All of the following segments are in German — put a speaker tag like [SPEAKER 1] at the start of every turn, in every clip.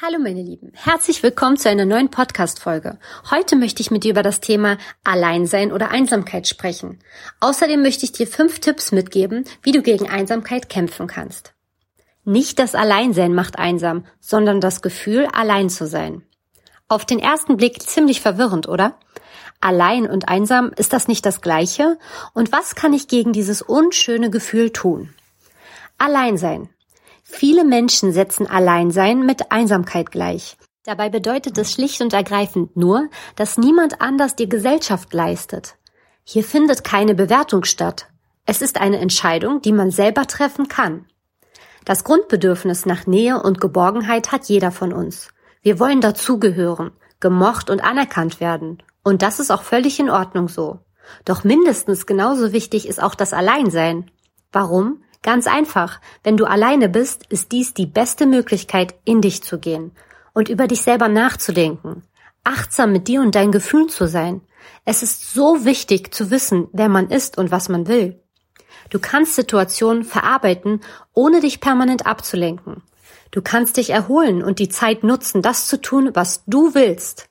[SPEAKER 1] Hallo meine Lieben, herzlich willkommen zu einer neuen Podcast-Folge. Heute möchte ich mit dir über das Thema Alleinsein oder Einsamkeit sprechen. Außerdem möchte ich dir fünf Tipps mitgeben, wie du gegen Einsamkeit kämpfen kannst. Nicht das Alleinsein macht einsam, sondern das Gefühl, allein zu sein. Auf den ersten Blick ziemlich verwirrend, oder? Allein und einsam, ist das nicht das gleiche? Und was kann ich gegen dieses unschöne Gefühl tun? Alleinsein. Viele Menschen setzen Alleinsein mit Einsamkeit gleich. Dabei bedeutet es schlicht und ergreifend nur, dass niemand anders dir Gesellschaft leistet. Hier findet keine Bewertung statt. Es ist eine Entscheidung, die man selber treffen kann. Das Grundbedürfnis nach Nähe und Geborgenheit hat jeder von uns. Wir wollen dazugehören, gemocht und anerkannt werden. Und das ist auch völlig in Ordnung so. Doch mindestens genauso wichtig ist auch das Alleinsein. Warum? Ganz einfach, wenn du alleine bist, ist dies die beste Möglichkeit, in dich zu gehen und über dich selber nachzudenken, achtsam mit dir und deinen Gefühlen zu sein. Es ist so wichtig zu wissen, wer man ist und was man will. Du kannst Situationen verarbeiten, ohne dich permanent abzulenken. Du kannst dich erholen und die Zeit nutzen, das zu tun, was du willst.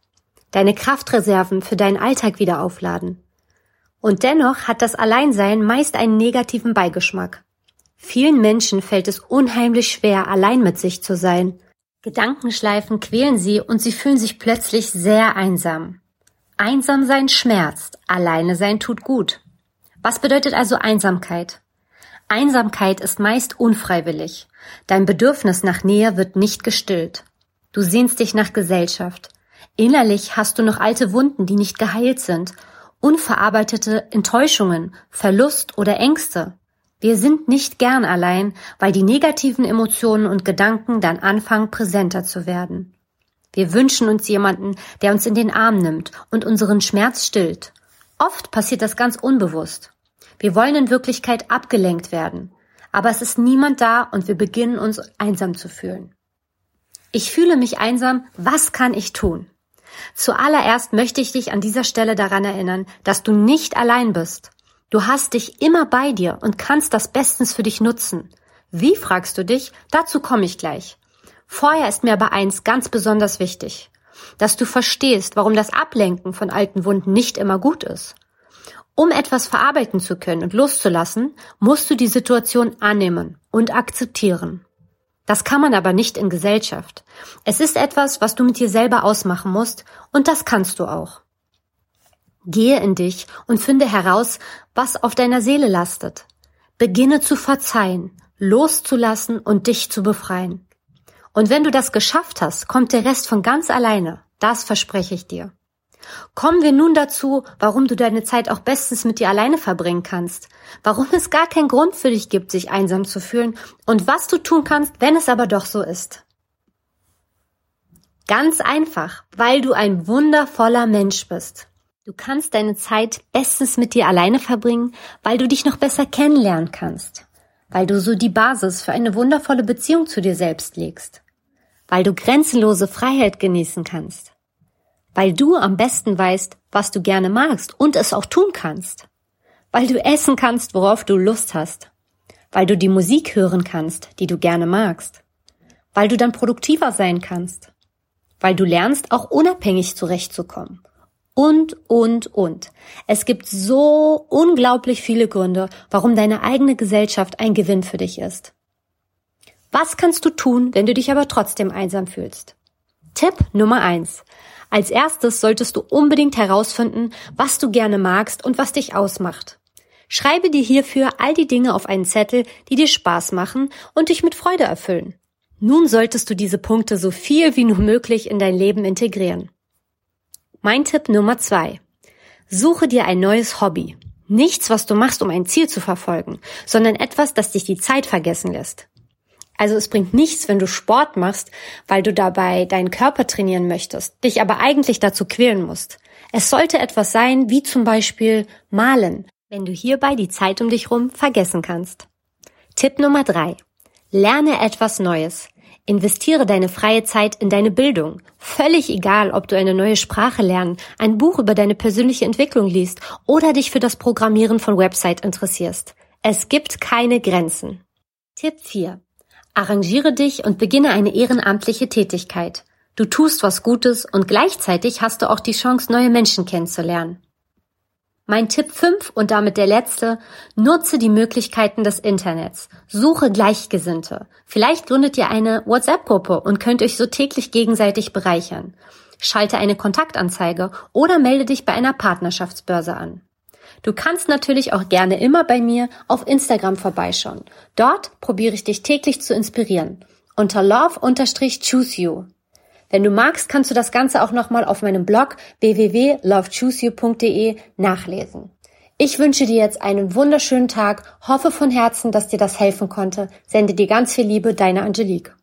[SPEAKER 1] Deine Kraftreserven für deinen Alltag wieder aufladen. Und dennoch hat das Alleinsein meist einen negativen Beigeschmack. Vielen Menschen fällt es unheimlich schwer, allein mit sich zu sein. Gedankenschleifen quälen sie und sie fühlen sich plötzlich sehr einsam. Einsam sein schmerzt, alleine sein tut gut. Was bedeutet also Einsamkeit? Einsamkeit ist meist unfreiwillig. Dein Bedürfnis nach Nähe wird nicht gestillt. Du sehnst dich nach Gesellschaft. Innerlich hast du noch alte Wunden, die nicht geheilt sind, unverarbeitete Enttäuschungen, Verlust oder Ängste. Wir sind nicht gern allein, weil die negativen Emotionen und Gedanken dann anfangen präsenter zu werden. Wir wünschen uns jemanden, der uns in den Arm nimmt und unseren Schmerz stillt. Oft passiert das ganz unbewusst. Wir wollen in Wirklichkeit abgelenkt werden, aber es ist niemand da und wir beginnen uns einsam zu fühlen. Ich fühle mich einsam, was kann ich tun? Zuallererst möchte ich dich an dieser Stelle daran erinnern, dass du nicht allein bist. Du hast dich immer bei dir und kannst das bestens für dich nutzen. Wie fragst du dich? Dazu komme ich gleich. Vorher ist mir aber eins ganz besonders wichtig, dass du verstehst, warum das Ablenken von alten Wunden nicht immer gut ist. Um etwas verarbeiten zu können und loszulassen, musst du die Situation annehmen und akzeptieren. Das kann man aber nicht in Gesellschaft. Es ist etwas, was du mit dir selber ausmachen musst, und das kannst du auch. Gehe in dich und finde heraus, was auf deiner Seele lastet. Beginne zu verzeihen, loszulassen und dich zu befreien. Und wenn du das geschafft hast, kommt der Rest von ganz alleine. Das verspreche ich dir. Kommen wir nun dazu, warum du deine Zeit auch bestens mit dir alleine verbringen kannst, warum es gar keinen Grund für dich gibt, sich einsam zu fühlen und was du tun kannst, wenn es aber doch so ist. Ganz einfach, weil du ein wundervoller Mensch bist. Du kannst deine Zeit bestens mit dir alleine verbringen, weil du dich noch besser kennenlernen kannst, weil du so die Basis für eine wundervolle Beziehung zu dir selbst legst, weil du grenzenlose Freiheit genießen kannst, weil du am besten weißt, was du gerne magst und es auch tun kannst, weil du essen kannst, worauf du Lust hast, weil du die Musik hören kannst, die du gerne magst, weil du dann produktiver sein kannst, weil du lernst, auch unabhängig zurechtzukommen und, und, und. Es gibt so unglaublich viele Gründe, warum deine eigene Gesellschaft ein Gewinn für dich ist. Was kannst du tun, wenn du dich aber trotzdem einsam fühlst? Tipp Nummer eins: Als erstes solltest du unbedingt herausfinden, was du gerne magst und was dich ausmacht. Schreibe dir hierfür all die Dinge auf einen Zettel, die dir Spaß machen und dich mit Freude erfüllen. Nun solltest du diese Punkte so viel wie nur möglich in dein Leben integrieren. Mein Tipp Nummer zwei. Suche dir ein neues Hobby. Nichts, was du machst, um ein Ziel zu verfolgen, sondern etwas, das dich die Zeit vergessen lässt. Also es bringt nichts, wenn du Sport machst, weil du dabei deinen Körper trainieren möchtest, dich aber eigentlich dazu quälen musst. Es sollte etwas sein, wie zum Beispiel Malen, wenn du hierbei die Zeit um dich rum vergessen kannst. Tipp Nummer drei. Lerne etwas Neues. Investiere deine freie Zeit in deine Bildung. Völlig egal, ob du eine neue Sprache lernen, ein Buch über deine persönliche Entwicklung liest oder dich für das Programmieren von Website interessierst. Es gibt keine Grenzen. Tipp 4. Arrangiere dich und beginne eine ehrenamtliche Tätigkeit. Du tust was Gutes und gleichzeitig hast du auch die Chance, neue Menschen kennenzulernen. Mein Tipp 5 und damit der letzte, nutze die Möglichkeiten des Internets. Suche Gleichgesinnte. Vielleicht gründet ihr eine WhatsApp-Gruppe und könnt euch so täglich gegenseitig bereichern. Schalte eine Kontaktanzeige oder melde dich bei einer Partnerschaftsbörse an. Du kannst natürlich auch gerne immer bei mir auf Instagram vorbeischauen. Dort probiere ich dich täglich zu inspirieren. Unter love-choose you. Wenn du magst, kannst du das Ganze auch nochmal auf meinem Blog www.lovechooseyou.de nachlesen. Ich wünsche dir jetzt einen wunderschönen Tag, hoffe von Herzen, dass dir das helfen konnte, sende dir ganz viel Liebe, deine Angelique.